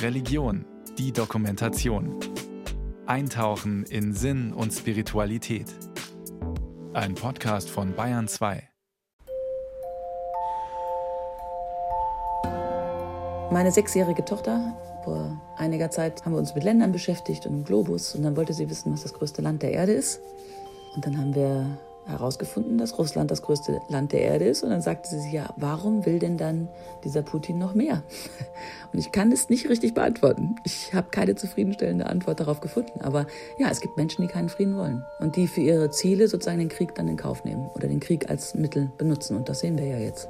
Religion, die Dokumentation. Eintauchen in Sinn und Spiritualität. Ein Podcast von Bayern 2. Meine sechsjährige Tochter, vor einiger Zeit haben wir uns mit Ländern beschäftigt und im Globus. Und dann wollte sie wissen, was das größte Land der Erde ist. Und dann haben wir herausgefunden, dass Russland das größte Land der Erde ist. Und dann sagte sie sich, ja, warum will denn dann dieser Putin noch mehr? Und ich kann es nicht richtig beantworten. Ich habe keine zufriedenstellende Antwort darauf gefunden. Aber ja, es gibt Menschen, die keinen Frieden wollen und die für ihre Ziele sozusagen den Krieg dann in Kauf nehmen oder den Krieg als Mittel benutzen. Und das sehen wir ja jetzt.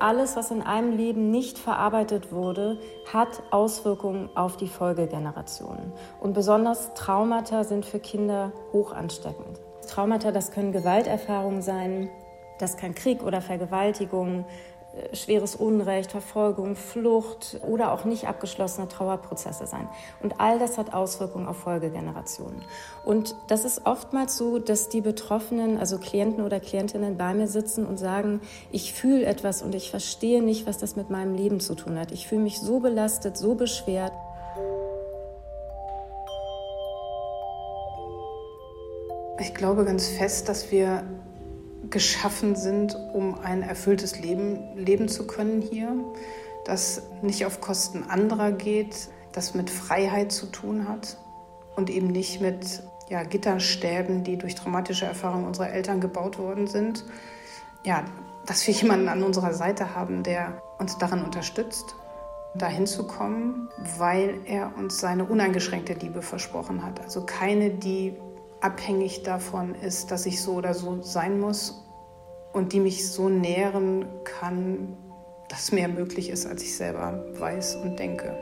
Alles, was in einem Leben nicht verarbeitet wurde, hat Auswirkungen auf die Folgegenerationen. Und besonders Traumata sind für Kinder hoch ansteckend. Traumata, das können Gewalterfahrungen sein, das kann Krieg oder Vergewaltigung, äh, schweres Unrecht, Verfolgung, Flucht oder auch nicht abgeschlossene Trauerprozesse sein. Und all das hat Auswirkungen auf Folgegenerationen. Und das ist oftmals so, dass die Betroffenen, also Klienten oder Klientinnen bei mir sitzen und sagen, ich fühle etwas und ich verstehe nicht, was das mit meinem Leben zu tun hat. Ich fühle mich so belastet, so beschwert. Ich glaube ganz fest, dass wir geschaffen sind, um ein erfülltes Leben leben zu können hier, das nicht auf Kosten anderer geht, das mit Freiheit zu tun hat und eben nicht mit ja, Gitterstäben, die durch traumatische Erfahrungen unserer Eltern gebaut worden sind. Ja, dass wir jemanden an unserer Seite haben, der uns daran unterstützt, dahin zu kommen, weil er uns seine uneingeschränkte Liebe versprochen hat. Also keine, die abhängig davon ist, dass ich so oder so sein muss und die mich so nähren kann, dass mehr möglich ist, als ich selber weiß und denke.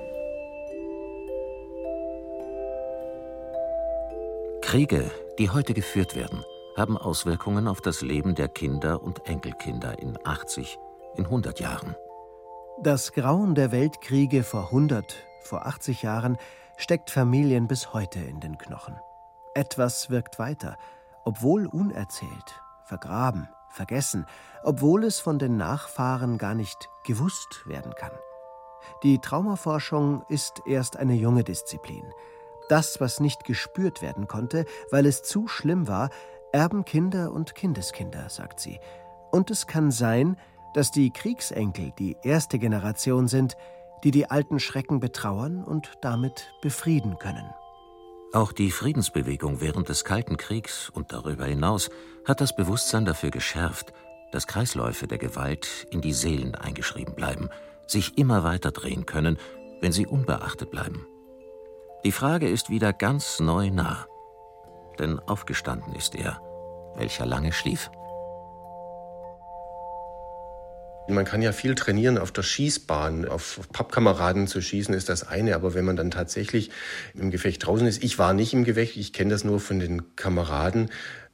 Kriege, die heute geführt werden, haben Auswirkungen auf das Leben der Kinder und Enkelkinder in 80, in 100 Jahren. Das Grauen der Weltkriege vor 100, vor 80 Jahren steckt Familien bis heute in den Knochen. Etwas wirkt weiter, obwohl unerzählt, vergraben, vergessen, obwohl es von den Nachfahren gar nicht gewusst werden kann. Die Traumaforschung ist erst eine junge Disziplin. Das, was nicht gespürt werden konnte, weil es zu schlimm war, erben Kinder und Kindeskinder, sagt sie. Und es kann sein, dass die Kriegsenkel die erste Generation sind, die die alten Schrecken betrauern und damit befrieden können. Auch die Friedensbewegung während des Kalten Kriegs und darüber hinaus hat das Bewusstsein dafür geschärft, dass Kreisläufe der Gewalt in die Seelen eingeschrieben bleiben, sich immer weiter drehen können, wenn sie unbeachtet bleiben. Die Frage ist wieder ganz neu nah. Denn aufgestanden ist er, welcher lange schlief. Man kann ja viel trainieren auf der Schießbahn. Auf Pappkameraden zu schießen ist das eine, aber wenn man dann tatsächlich im Gefecht draußen ist, ich war nicht im Gefecht, ich kenne das nur von den Kameraden,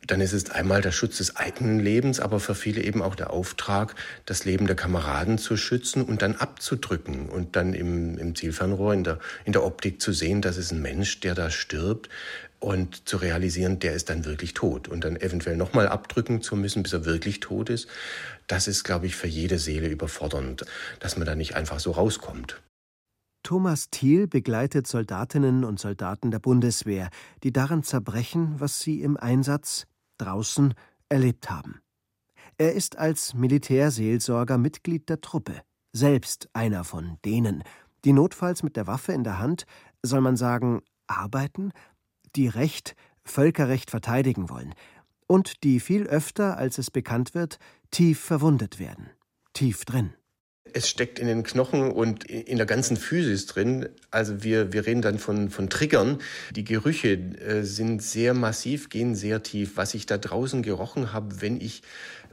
dann ist es einmal der Schutz des eigenen Lebens, aber für viele eben auch der Auftrag, das Leben der Kameraden zu schützen und dann abzudrücken und dann im, im Zielfernrohr, in der, in der Optik zu sehen, das ist ein Mensch, der da stirbt und zu realisieren, der ist dann wirklich tot und dann eventuell nochmal abdrücken zu müssen, bis er wirklich tot ist das ist, glaube ich, für jede Seele überfordernd, dass man da nicht einfach so rauskommt. Thomas Thiel begleitet Soldatinnen und Soldaten der Bundeswehr, die daran zerbrechen, was sie im Einsatz draußen erlebt haben. Er ist als Militärseelsorger Mitglied der Truppe, selbst einer von denen, die notfalls mit der Waffe in der Hand, soll man sagen, arbeiten, die Recht, Völkerrecht verteidigen wollen, und die viel öfter, als es bekannt wird, tief verwundet werden. Tief drin. Es steckt in den Knochen und in der ganzen Physis drin. Also wir, wir reden dann von, von Triggern. Die Gerüche äh, sind sehr massiv, gehen sehr tief. Was ich da draußen gerochen habe, wenn ich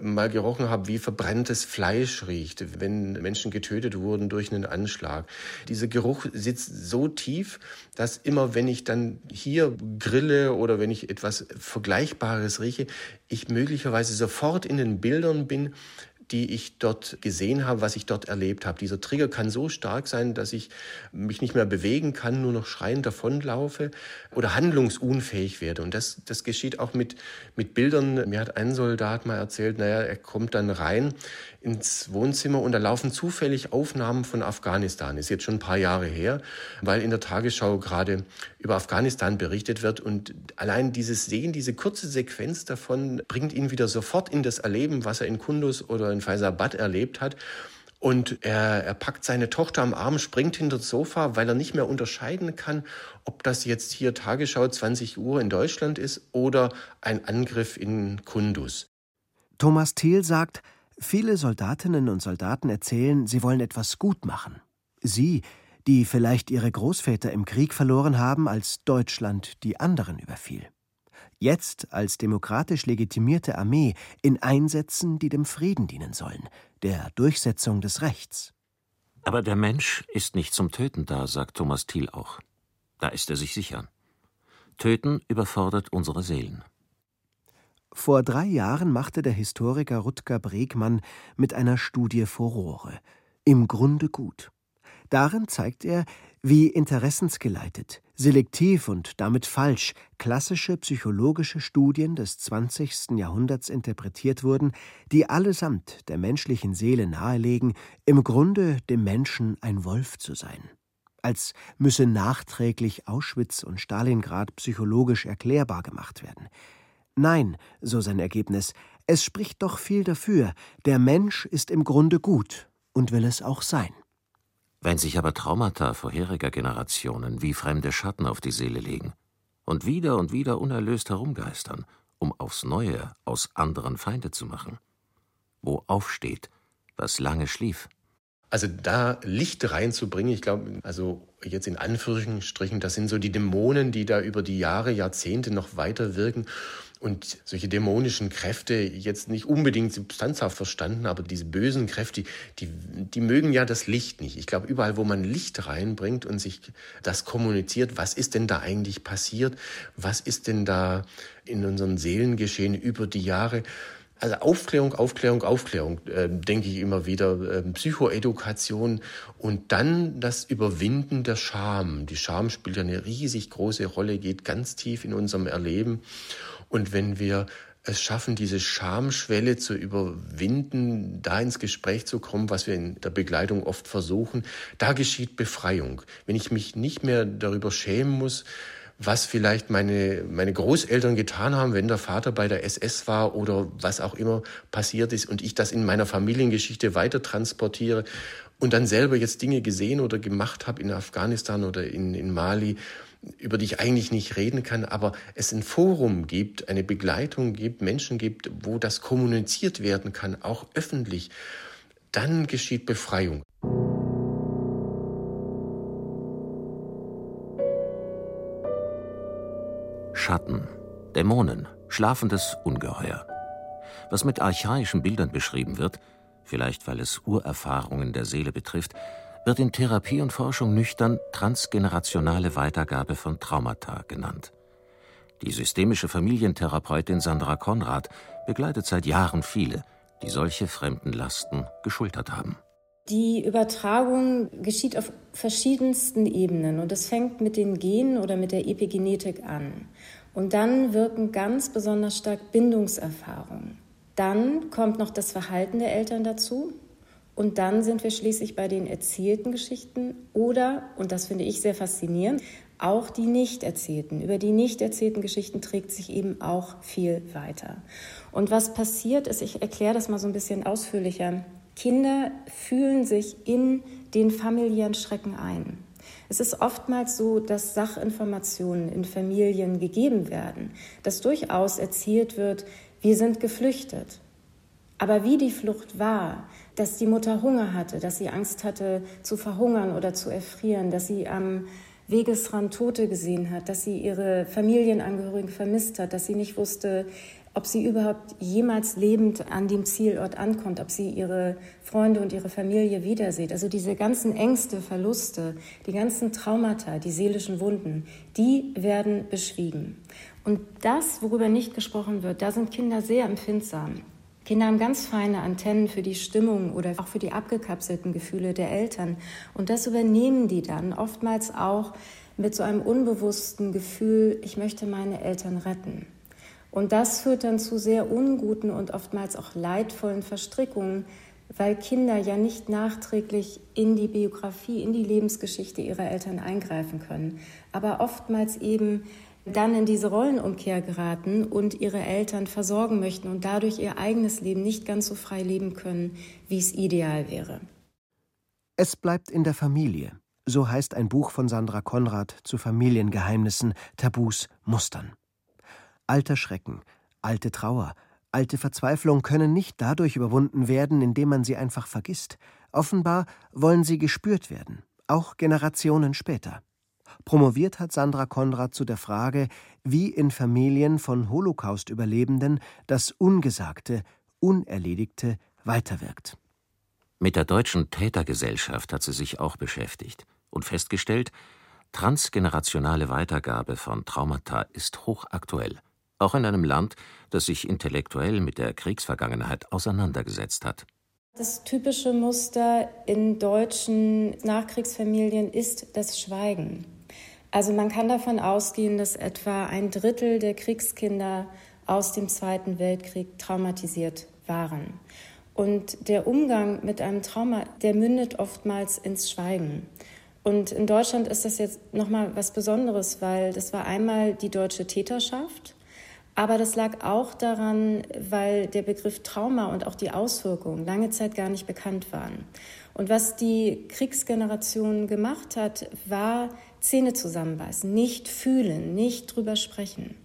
mal gerochen habe, wie verbranntes Fleisch riecht, wenn Menschen getötet wurden durch einen Anschlag. Dieser Geruch sitzt so tief, dass immer, wenn ich dann hier grille oder wenn ich etwas Vergleichbares rieche, ich möglicherweise sofort in den Bildern bin, die ich dort gesehen habe, was ich dort erlebt habe. Dieser Trigger kann so stark sein, dass ich mich nicht mehr bewegen kann, nur noch schreiend davonlaufe oder handlungsunfähig werde. Und das, das geschieht auch mit, mit Bildern. Mir hat ein Soldat mal erzählt, naja, er kommt dann rein ins Wohnzimmer und da laufen zufällig Aufnahmen von Afghanistan. Ist jetzt schon ein paar Jahre her, weil in der Tagesschau gerade über Afghanistan berichtet wird und allein dieses Sehen, diese kurze Sequenz davon bringt ihn wieder sofort in das Erleben, was er in Kundus oder in Faisabad erlebt hat. Und er, er packt seine Tochter am Arm, springt hinter das Sofa, weil er nicht mehr unterscheiden kann, ob das jetzt hier Tagesschau 20 Uhr in Deutschland ist oder ein Angriff in Kundus. Thomas Thiel sagt, Viele Soldatinnen und Soldaten erzählen, sie wollen etwas gut machen. Sie, die vielleicht ihre Großväter im Krieg verloren haben, als Deutschland die anderen überfiel. Jetzt als demokratisch legitimierte Armee in Einsätzen, die dem Frieden dienen sollen, der Durchsetzung des Rechts. Aber der Mensch ist nicht zum Töten da, sagt Thomas Thiel auch. Da ist er sich sicher. Töten überfordert unsere Seelen. Vor drei Jahren machte der Historiker Rutger Bregmann mit einer Studie Furore. Im Grunde gut. Darin zeigt er, wie interessensgeleitet, selektiv und damit falsch klassische psychologische Studien des 20. Jahrhunderts interpretiert wurden, die allesamt der menschlichen Seele nahelegen, im Grunde dem Menschen ein Wolf zu sein. Als müsse nachträglich Auschwitz und Stalingrad psychologisch erklärbar gemacht werden. Nein, so sein Ergebnis, es spricht doch viel dafür, der Mensch ist im Grunde gut und will es auch sein. Wenn sich aber Traumata vorheriger Generationen wie fremde Schatten auf die Seele legen und wieder und wieder unerlöst herumgeistern, um aufs Neue aus anderen Feinde zu machen, wo aufsteht, was lange schlief. Also da Licht reinzubringen, ich glaube, also jetzt in Anführungsstrichen, das sind so die Dämonen, die da über die Jahre, Jahrzehnte noch weiter wirken und solche dämonischen Kräfte jetzt nicht unbedingt substanzhaft verstanden, aber diese bösen Kräfte, die, die mögen ja das Licht nicht. Ich glaube, überall, wo man Licht reinbringt und sich das kommuniziert, was ist denn da eigentlich passiert? Was ist denn da in unseren Seelen geschehen über die Jahre? Also Aufklärung, Aufklärung, Aufklärung, äh, denke ich immer wieder, äh, Psychoedukation und dann das Überwinden der Scham. Die Scham spielt ja eine riesig große Rolle, geht ganz tief in unserem Erleben. Und wenn wir es schaffen, diese Schamschwelle zu überwinden, da ins Gespräch zu kommen, was wir in der Begleitung oft versuchen, da geschieht Befreiung. Wenn ich mich nicht mehr darüber schämen muss, was vielleicht meine, meine Großeltern getan haben, wenn der Vater bei der SS war oder was auch immer passiert ist und ich das in meiner Familiengeschichte weiter transportiere und dann selber jetzt Dinge gesehen oder gemacht habe in Afghanistan oder in, in Mali, über die ich eigentlich nicht reden kann, aber es ein Forum gibt, eine Begleitung gibt, Menschen gibt, wo das kommuniziert werden kann, auch öffentlich, dann geschieht Befreiung. Schatten, Dämonen, schlafendes Ungeheuer. Was mit archaischen Bildern beschrieben wird, vielleicht weil es Urerfahrungen der Seele betrifft, wird in Therapie und Forschung nüchtern transgenerationale Weitergabe von Traumata genannt. Die systemische Familientherapeutin Sandra Konrad begleitet seit Jahren viele, die solche fremden Lasten geschultert haben. Die Übertragung geschieht auf verschiedensten Ebenen und es fängt mit den Genen oder mit der Epigenetik an. Und dann wirken ganz besonders stark Bindungserfahrungen. Dann kommt noch das Verhalten der Eltern dazu. Und dann sind wir schließlich bei den erzählten Geschichten oder, und das finde ich sehr faszinierend, auch die nicht erzählten. Über die nicht erzählten Geschichten trägt sich eben auch viel weiter. Und was passiert ist, ich erkläre das mal so ein bisschen ausführlicher. Kinder fühlen sich in den familiären Schrecken ein. Es ist oftmals so, dass Sachinformationen in Familien gegeben werden, dass durchaus erzählt wird, wir sind geflüchtet. Aber wie die Flucht war, dass die Mutter Hunger hatte, dass sie Angst hatte zu verhungern oder zu erfrieren, dass sie am Wegesrand Tote gesehen hat, dass sie ihre Familienangehörigen vermisst hat, dass sie nicht wusste, ob sie überhaupt jemals lebend an dem Zielort ankommt, ob sie ihre Freunde und ihre Familie wiedersieht. Also diese ganzen Ängste, Verluste, die ganzen Traumata, die seelischen Wunden, die werden beschwiegen. Und das, worüber nicht gesprochen wird, da sind Kinder sehr empfindsam. Kinder haben ganz feine Antennen für die Stimmung oder auch für die abgekapselten Gefühle der Eltern. Und das übernehmen die dann oftmals auch mit so einem unbewussten Gefühl, ich möchte meine Eltern retten. Und das führt dann zu sehr unguten und oftmals auch leidvollen Verstrickungen, weil Kinder ja nicht nachträglich in die Biografie, in die Lebensgeschichte ihrer Eltern eingreifen können, aber oftmals eben dann in diese Rollenumkehr geraten und ihre Eltern versorgen möchten und dadurch ihr eigenes Leben nicht ganz so frei leben können, wie es ideal wäre. Es bleibt in der Familie. So heißt ein Buch von Sandra Konrad zu Familiengeheimnissen, Tabus, Mustern. Alter Schrecken, alte Trauer, alte Verzweiflung können nicht dadurch überwunden werden, indem man sie einfach vergisst. Offenbar wollen sie gespürt werden, auch Generationen später. Promoviert hat Sandra Konrad zu der Frage, wie in Familien von Holocaust-Überlebenden das Ungesagte, Unerledigte weiterwirkt. Mit der deutschen Tätergesellschaft hat sie sich auch beschäftigt und festgestellt, transgenerationale Weitergabe von Traumata ist hochaktuell, auch in einem Land, das sich intellektuell mit der Kriegsvergangenheit auseinandergesetzt hat. Das typische Muster in deutschen Nachkriegsfamilien ist das Schweigen. Also man kann davon ausgehen, dass etwa ein Drittel der Kriegskinder aus dem Zweiten Weltkrieg traumatisiert waren. Und der Umgang mit einem Trauma, der mündet oftmals ins Schweigen. Und in Deutschland ist das jetzt nochmal was Besonderes, weil das war einmal die deutsche Täterschaft, aber das lag auch daran, weil der Begriff Trauma und auch die Auswirkungen lange Zeit gar nicht bekannt waren. Und was die Kriegsgeneration gemacht hat, war Zähne zusammenbeißen, nicht fühlen, nicht drüber sprechen.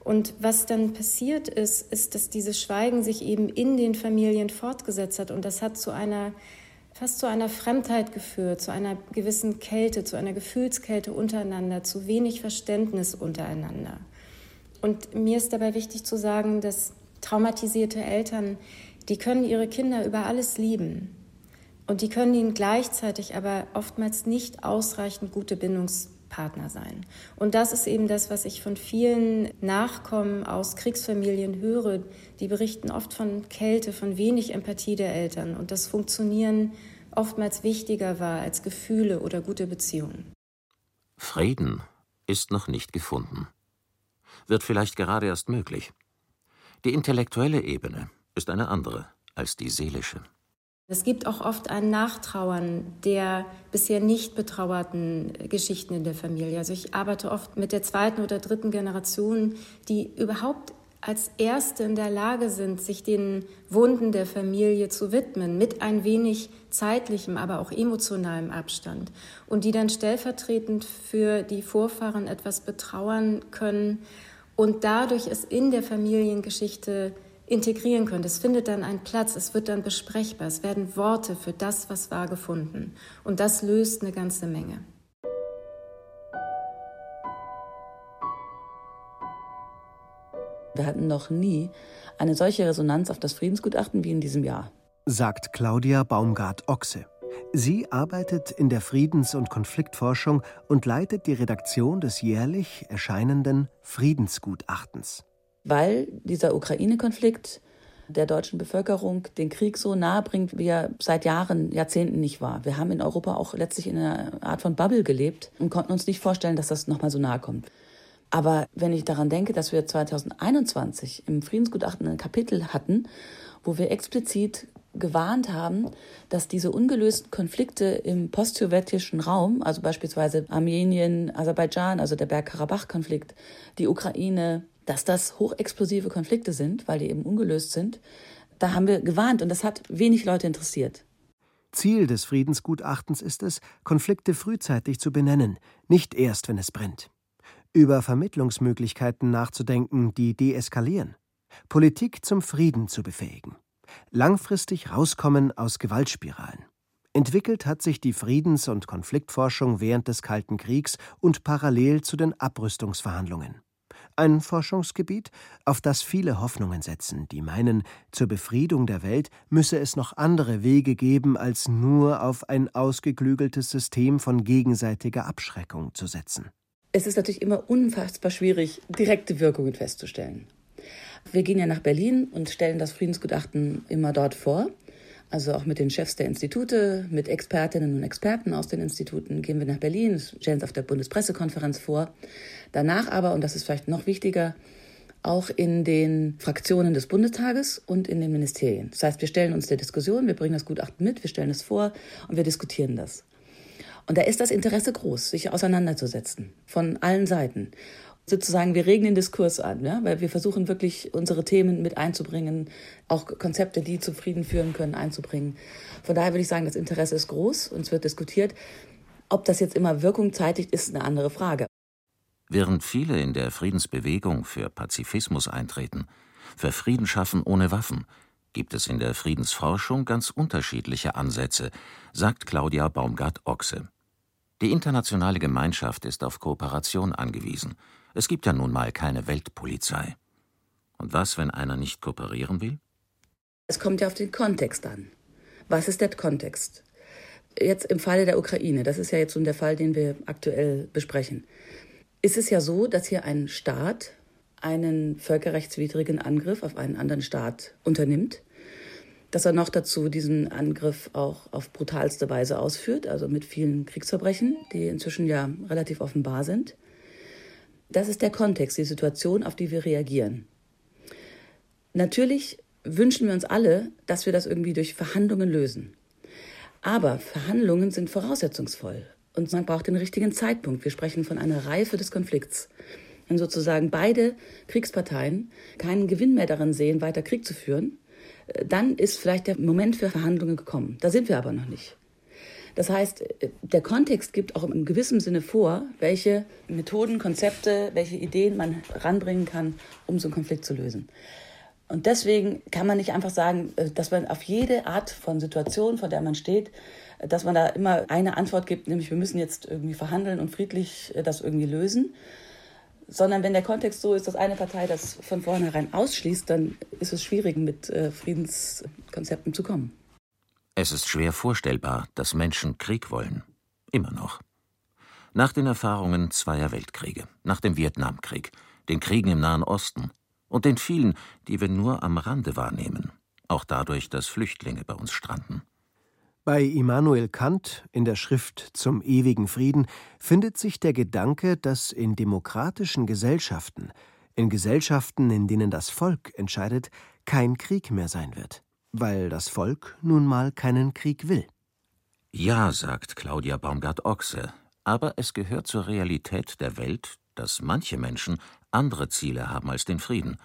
Und was dann passiert ist, ist, dass dieses Schweigen sich eben in den Familien fortgesetzt hat und das hat zu einer fast zu einer Fremdheit geführt, zu einer gewissen Kälte, zu einer Gefühlskälte untereinander, zu wenig Verständnis untereinander. Und mir ist dabei wichtig zu sagen, dass traumatisierte Eltern, die können ihre Kinder über alles lieben. Und die können ihnen gleichzeitig aber oftmals nicht ausreichend gute Bindungspartner sein. Und das ist eben das, was ich von vielen Nachkommen aus Kriegsfamilien höre. Die berichten oft von Kälte, von wenig Empathie der Eltern und das Funktionieren oftmals wichtiger war als Gefühle oder gute Beziehungen. Frieden ist noch nicht gefunden. Wird vielleicht gerade erst möglich. Die intellektuelle Ebene ist eine andere als die seelische. Es gibt auch oft ein Nachtrauern der bisher nicht betrauerten Geschichten in der Familie. Also ich arbeite oft mit der zweiten oder dritten Generation, die überhaupt als Erste in der Lage sind, sich den Wunden der Familie zu widmen, mit ein wenig zeitlichem, aber auch emotionalem Abstand. Und die dann stellvertretend für die Vorfahren etwas betrauern können und dadurch es in der Familiengeschichte integrieren können. Es findet dann einen Platz, es wird dann besprechbar, es werden Worte für das, was war, gefunden. Und das löst eine ganze Menge. Wir hatten noch nie eine solche Resonanz auf das Friedensgutachten wie in diesem Jahr. Sagt Claudia Baumgart-Ochse. Sie arbeitet in der Friedens- und Konfliktforschung und leitet die Redaktion des jährlich erscheinenden Friedensgutachtens weil dieser Ukraine-Konflikt der deutschen Bevölkerung den Krieg so nahe bringt, wie er seit Jahren, Jahrzehnten nicht war. Wir haben in Europa auch letztlich in einer Art von Bubble gelebt und konnten uns nicht vorstellen, dass das nochmal so nahe kommt. Aber wenn ich daran denke, dass wir 2021 im Friedensgutachten ein Kapitel hatten, wo wir explizit gewarnt haben, dass diese ungelösten Konflikte im postsowjetischen Raum, also beispielsweise Armenien, Aserbaidschan, also der Bergkarabach-Konflikt, die Ukraine, dass das hochexplosive Konflikte sind, weil die eben ungelöst sind. Da haben wir gewarnt und das hat wenig Leute interessiert. Ziel des Friedensgutachtens ist es, Konflikte frühzeitig zu benennen, nicht erst, wenn es brennt. Über Vermittlungsmöglichkeiten nachzudenken, die deeskalieren. Politik zum Frieden zu befähigen. Langfristig rauskommen aus Gewaltspiralen. Entwickelt hat sich die Friedens- und Konfliktforschung während des Kalten Kriegs und parallel zu den Abrüstungsverhandlungen. Ein Forschungsgebiet, auf das viele Hoffnungen setzen, die meinen, zur Befriedung der Welt müsse es noch andere Wege geben, als nur auf ein ausgeklügeltes System von gegenseitiger Abschreckung zu setzen. Es ist natürlich immer unfassbar schwierig, direkte Wirkungen festzustellen. Wir gehen ja nach Berlin und stellen das Friedensgutachten immer dort vor. Also auch mit den Chefs der Institute, mit Expertinnen und Experten aus den Instituten gehen wir nach Berlin, stellen es auf der Bundespressekonferenz vor. Danach aber, und das ist vielleicht noch wichtiger, auch in den Fraktionen des Bundestages und in den Ministerien. Das heißt, wir stellen uns der Diskussion, wir bringen das Gutachten mit, wir stellen es vor und wir diskutieren das. Und da ist das Interesse groß, sich auseinanderzusetzen von allen Seiten. Sozusagen, wir regen den Diskurs an, ja? weil wir versuchen wirklich unsere Themen mit einzubringen, auch Konzepte, die zu Frieden führen können, einzubringen. Von daher würde ich sagen, das Interesse ist groß und es wird diskutiert. Ob das jetzt immer Wirkung zeitigt, ist eine andere Frage. Während viele in der Friedensbewegung für Pazifismus eintreten, für Frieden schaffen ohne Waffen, gibt es in der Friedensforschung ganz unterschiedliche Ansätze, sagt Claudia Baumgart-Ochse. Die internationale Gemeinschaft ist auf Kooperation angewiesen. Es gibt ja nun mal keine Weltpolizei. Und was, wenn einer nicht kooperieren will? Es kommt ja auf den Kontext an. Was ist der Kontext? Jetzt im Falle der Ukraine, das ist ja jetzt nun der Fall, den wir aktuell besprechen, ist es ja so, dass hier ein Staat einen völkerrechtswidrigen Angriff auf einen anderen Staat unternimmt, dass er noch dazu diesen Angriff auch auf brutalste Weise ausführt, also mit vielen Kriegsverbrechen, die inzwischen ja relativ offenbar sind. Das ist der Kontext, die Situation, auf die wir reagieren. Natürlich wünschen wir uns alle, dass wir das irgendwie durch Verhandlungen lösen. Aber Verhandlungen sind voraussetzungsvoll und man braucht den richtigen Zeitpunkt. Wir sprechen von einer Reife des Konflikts. Wenn sozusagen beide Kriegsparteien keinen Gewinn mehr daran sehen, weiter Krieg zu führen, äh, dann ist vielleicht der Moment für Verhandlungen gekommen. Da sind wir aber noch nicht. Das heißt, äh, der Kontext gibt auch in gewissem Sinne vor, welche Methoden, Konzepte, welche Ideen man ranbringen kann, um so einen Konflikt zu lösen. Und deswegen kann man nicht einfach sagen, äh, dass man auf jede Art von Situation, vor der man steht, dass man da immer eine Antwort gibt, nämlich wir müssen jetzt irgendwie verhandeln und friedlich das irgendwie lösen, sondern wenn der Kontext so ist, dass eine Partei das von vornherein ausschließt, dann ist es schwierig, mit äh, Friedenskonzepten zu kommen. Es ist schwer vorstellbar, dass Menschen Krieg wollen. Immer noch. Nach den Erfahrungen zweier Weltkriege, nach dem Vietnamkrieg, den Kriegen im Nahen Osten und den vielen, die wir nur am Rande wahrnehmen, auch dadurch, dass Flüchtlinge bei uns stranden. Bei Immanuel Kant in der Schrift Zum ewigen Frieden findet sich der Gedanke, dass in demokratischen Gesellschaften, in Gesellschaften, in denen das Volk entscheidet, kein Krieg mehr sein wird, weil das Volk nun mal keinen Krieg will. Ja, sagt Claudia Baumgart-Ochse, aber es gehört zur Realität der Welt, dass manche Menschen andere Ziele haben als den Frieden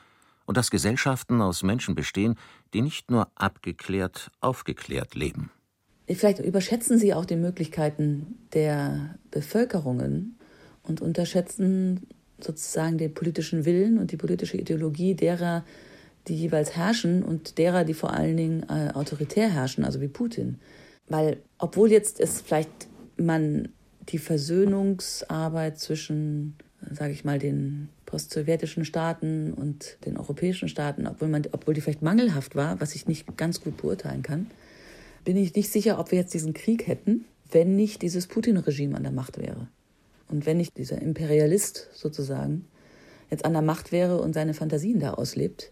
und dass Gesellschaften aus Menschen bestehen, die nicht nur abgeklärt, aufgeklärt leben. Vielleicht überschätzen Sie auch die Möglichkeiten der Bevölkerungen und unterschätzen sozusagen den politischen Willen und die politische Ideologie derer, die jeweils herrschen und derer, die vor allen Dingen äh, autoritär herrschen, also wie Putin. Weil, obwohl jetzt es vielleicht man die Versöhnungsarbeit zwischen, sage ich mal, den post-sowjetischen Staaten und den europäischen Staaten, obwohl, man, obwohl die vielleicht mangelhaft war, was ich nicht ganz gut beurteilen kann, bin ich nicht sicher, ob wir jetzt diesen Krieg hätten, wenn nicht dieses Putin-Regime an der Macht wäre. Und wenn nicht dieser Imperialist sozusagen jetzt an der Macht wäre und seine Fantasien da auslebt.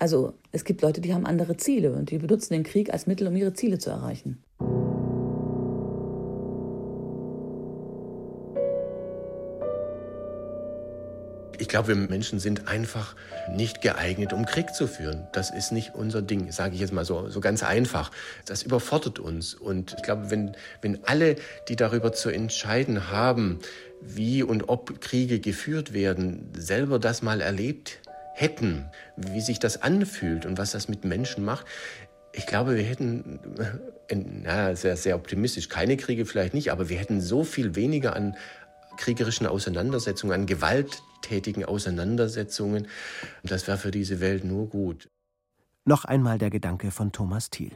Also es gibt Leute, die haben andere Ziele und die benutzen den Krieg als Mittel, um ihre Ziele zu erreichen. Ich glaube, wir Menschen sind einfach nicht geeignet, um Krieg zu führen. Das ist nicht unser Ding, sage ich jetzt mal so, so ganz einfach. Das überfordert uns. Und ich glaube, wenn, wenn alle, die darüber zu entscheiden haben, wie und ob Kriege geführt werden, selber das mal erlebt hätten, wie sich das anfühlt und was das mit Menschen macht, ich glaube, wir hätten, äh, na, sehr, sehr optimistisch, keine Kriege vielleicht nicht, aber wir hätten so viel weniger an kriegerischen Auseinandersetzungen, an gewalttätigen Auseinandersetzungen. Das wäre für diese Welt nur gut. Noch einmal der Gedanke von Thomas Thiel.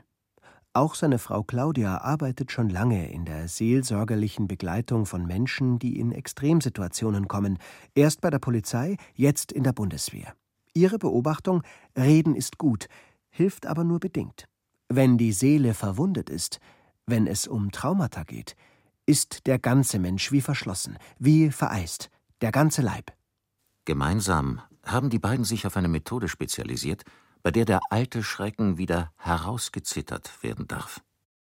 Auch seine Frau Claudia arbeitet schon lange in der seelsorgerlichen Begleitung von Menschen, die in Extremsituationen kommen, erst bei der Polizei, jetzt in der Bundeswehr. Ihre Beobachtung, Reden ist gut, hilft aber nur bedingt. Wenn die Seele verwundet ist, wenn es um Traumata geht, ist der ganze Mensch wie verschlossen, wie vereist, der ganze Leib. Gemeinsam haben die beiden sich auf eine Methode spezialisiert, bei der der alte Schrecken wieder herausgezittert werden darf.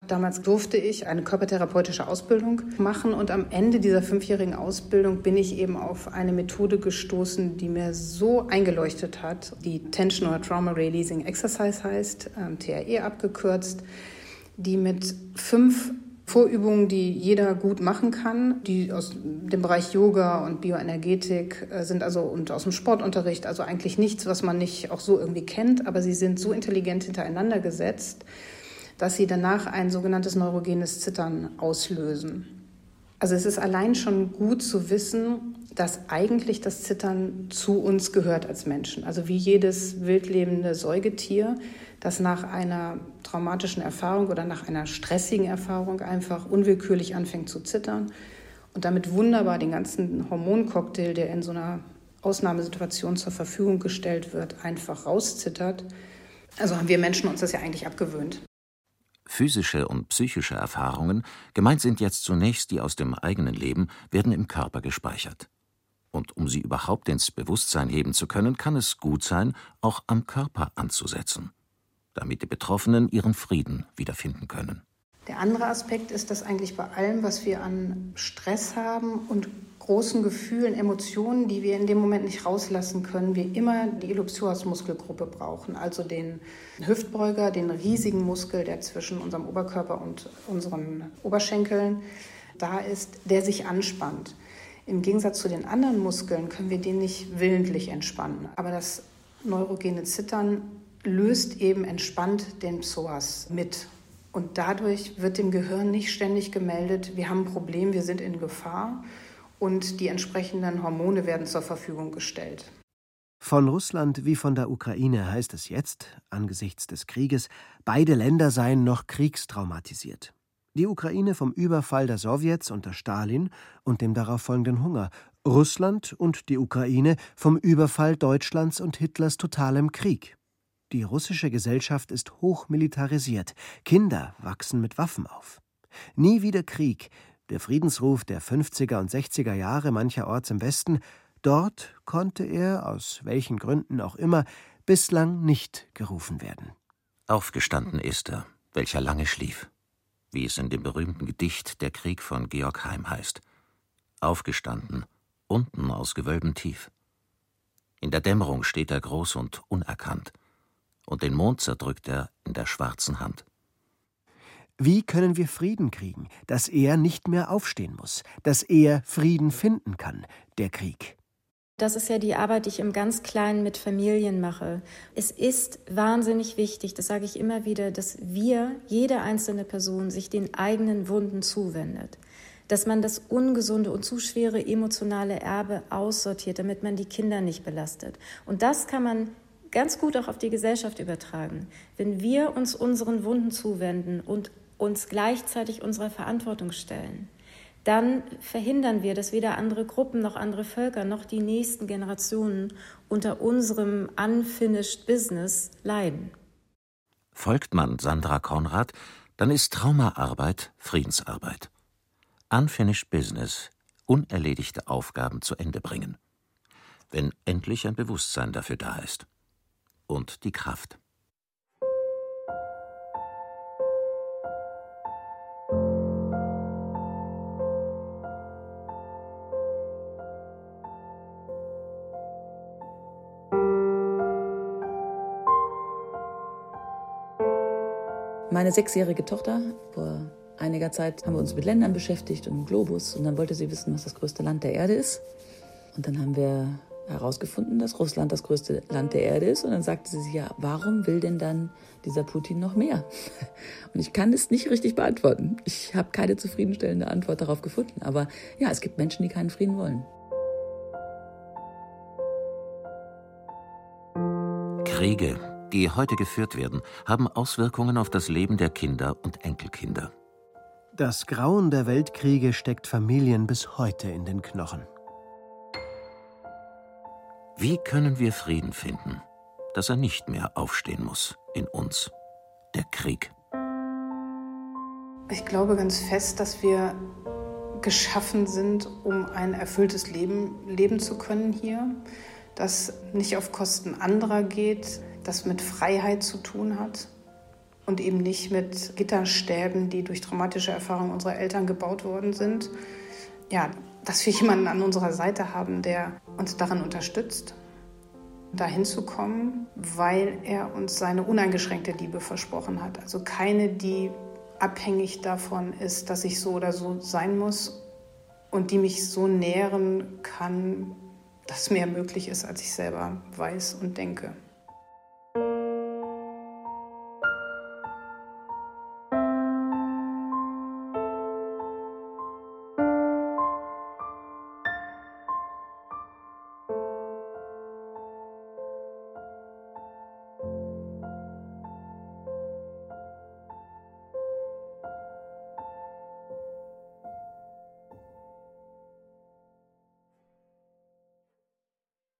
Damals durfte ich eine körpertherapeutische Ausbildung machen und am Ende dieser fünfjährigen Ausbildung bin ich eben auf eine Methode gestoßen, die mir so eingeleuchtet hat, die Tension Trauma Releasing Exercise heißt, ähm, TRE abgekürzt, die mit fünf Vorübungen, die jeder gut machen kann, die aus dem Bereich Yoga und Bioenergetik äh, sind, also und aus dem Sportunterricht, also eigentlich nichts, was man nicht auch so irgendwie kennt, aber sie sind so intelligent hintereinander gesetzt, dass sie danach ein sogenanntes neurogenes Zittern auslösen. Also es ist allein schon gut zu wissen, dass eigentlich das Zittern zu uns gehört als Menschen. Also wie jedes wildlebende Säugetier das nach einer traumatischen Erfahrung oder nach einer stressigen Erfahrung einfach unwillkürlich anfängt zu zittern und damit wunderbar den ganzen Hormoncocktail, der in so einer Ausnahmesituation zur Verfügung gestellt wird, einfach rauszittert. Also haben wir Menschen uns das ja eigentlich abgewöhnt. Physische und psychische Erfahrungen, gemeint sind jetzt zunächst die aus dem eigenen Leben, werden im Körper gespeichert. Und um sie überhaupt ins Bewusstsein heben zu können, kann es gut sein, auch am Körper anzusetzen damit die Betroffenen ihren Frieden wiederfinden können. Der andere Aspekt ist, dass eigentlich bei allem, was wir an Stress haben und großen Gefühlen, Emotionen, die wir in dem Moment nicht rauslassen können, wir immer die Iliopsoas-Muskelgruppe brauchen, also den Hüftbeuger, den riesigen Muskel, der zwischen unserem Oberkörper und unseren Oberschenkeln da ist, der sich anspannt. Im Gegensatz zu den anderen Muskeln können wir den nicht willentlich entspannen. Aber das neurogene Zittern löst eben entspannt den Psoas mit. Und dadurch wird dem Gehirn nicht ständig gemeldet, wir haben ein Problem, wir sind in Gefahr und die entsprechenden Hormone werden zur Verfügung gestellt. Von Russland wie von der Ukraine heißt es jetzt, angesichts des Krieges, beide Länder seien noch kriegstraumatisiert. Die Ukraine vom Überfall der Sowjets unter Stalin und dem darauf folgenden Hunger, Russland und die Ukraine vom Überfall Deutschlands und Hitlers totalem Krieg. Die russische Gesellschaft ist hochmilitarisiert. Kinder wachsen mit Waffen auf. Nie wieder Krieg, der Friedensruf der 50er und 60er Jahre mancherorts im Westen, dort konnte er, aus welchen Gründen auch immer, bislang nicht gerufen werden. Aufgestanden ist er, welcher lange schlief, wie es in dem berühmten Gedicht Der Krieg von Georg Heim heißt. Aufgestanden, unten aus Gewölben tief. In der Dämmerung steht er groß und unerkannt und den Mond zerdrückt er in der schwarzen Hand. Wie können wir Frieden kriegen, dass er nicht mehr aufstehen muss, dass er Frieden finden kann, der Krieg? Das ist ja die Arbeit, die ich im ganz Kleinen mit Familien mache. Es ist wahnsinnig wichtig, das sage ich immer wieder, dass wir, jede einzelne Person, sich den eigenen Wunden zuwendet. Dass man das ungesunde und zu schwere emotionale Erbe aussortiert, damit man die Kinder nicht belastet. Und das kann man ganz gut auch auf die Gesellschaft übertragen. Wenn wir uns unseren Wunden zuwenden und uns gleichzeitig unserer Verantwortung stellen, dann verhindern wir, dass weder andere Gruppen noch andere Völker noch die nächsten Generationen unter unserem unfinished Business leiden. Folgt man Sandra Konrad, dann ist Traumaarbeit Friedensarbeit. Unfinished Business, unerledigte Aufgaben zu Ende bringen. Wenn endlich ein Bewusstsein dafür da ist und die Kraft. Meine sechsjährige Tochter, vor einiger Zeit haben wir uns mit Ländern beschäftigt und Globus und dann wollte sie wissen, was das größte Land der Erde ist. Und dann haben wir herausgefunden, dass Russland das größte Land der Erde ist. Und dann sagte sie ja, warum will denn dann dieser Putin noch mehr? Und ich kann es nicht richtig beantworten. Ich habe keine zufriedenstellende Antwort darauf gefunden. Aber ja, es gibt Menschen, die keinen Frieden wollen. Kriege, die heute geführt werden, haben Auswirkungen auf das Leben der Kinder und Enkelkinder. Das Grauen der Weltkriege steckt Familien bis heute in den Knochen. Wie können wir Frieden finden, dass er nicht mehr aufstehen muss in uns, der Krieg? Ich glaube ganz fest, dass wir geschaffen sind, um ein erfülltes Leben leben zu können hier. das nicht auf Kosten anderer geht, das mit Freiheit zu tun hat und eben nicht mit Gitterstäben, die durch traumatische Erfahrungen unserer Eltern gebaut worden sind. Ja, dass wir jemanden an unserer Seite haben, der uns darin unterstützt, dahin zu kommen, weil er uns seine uneingeschränkte Liebe versprochen hat. Also keine, die abhängig davon ist, dass ich so oder so sein muss und die mich so nähren kann, dass mehr möglich ist, als ich selber weiß und denke.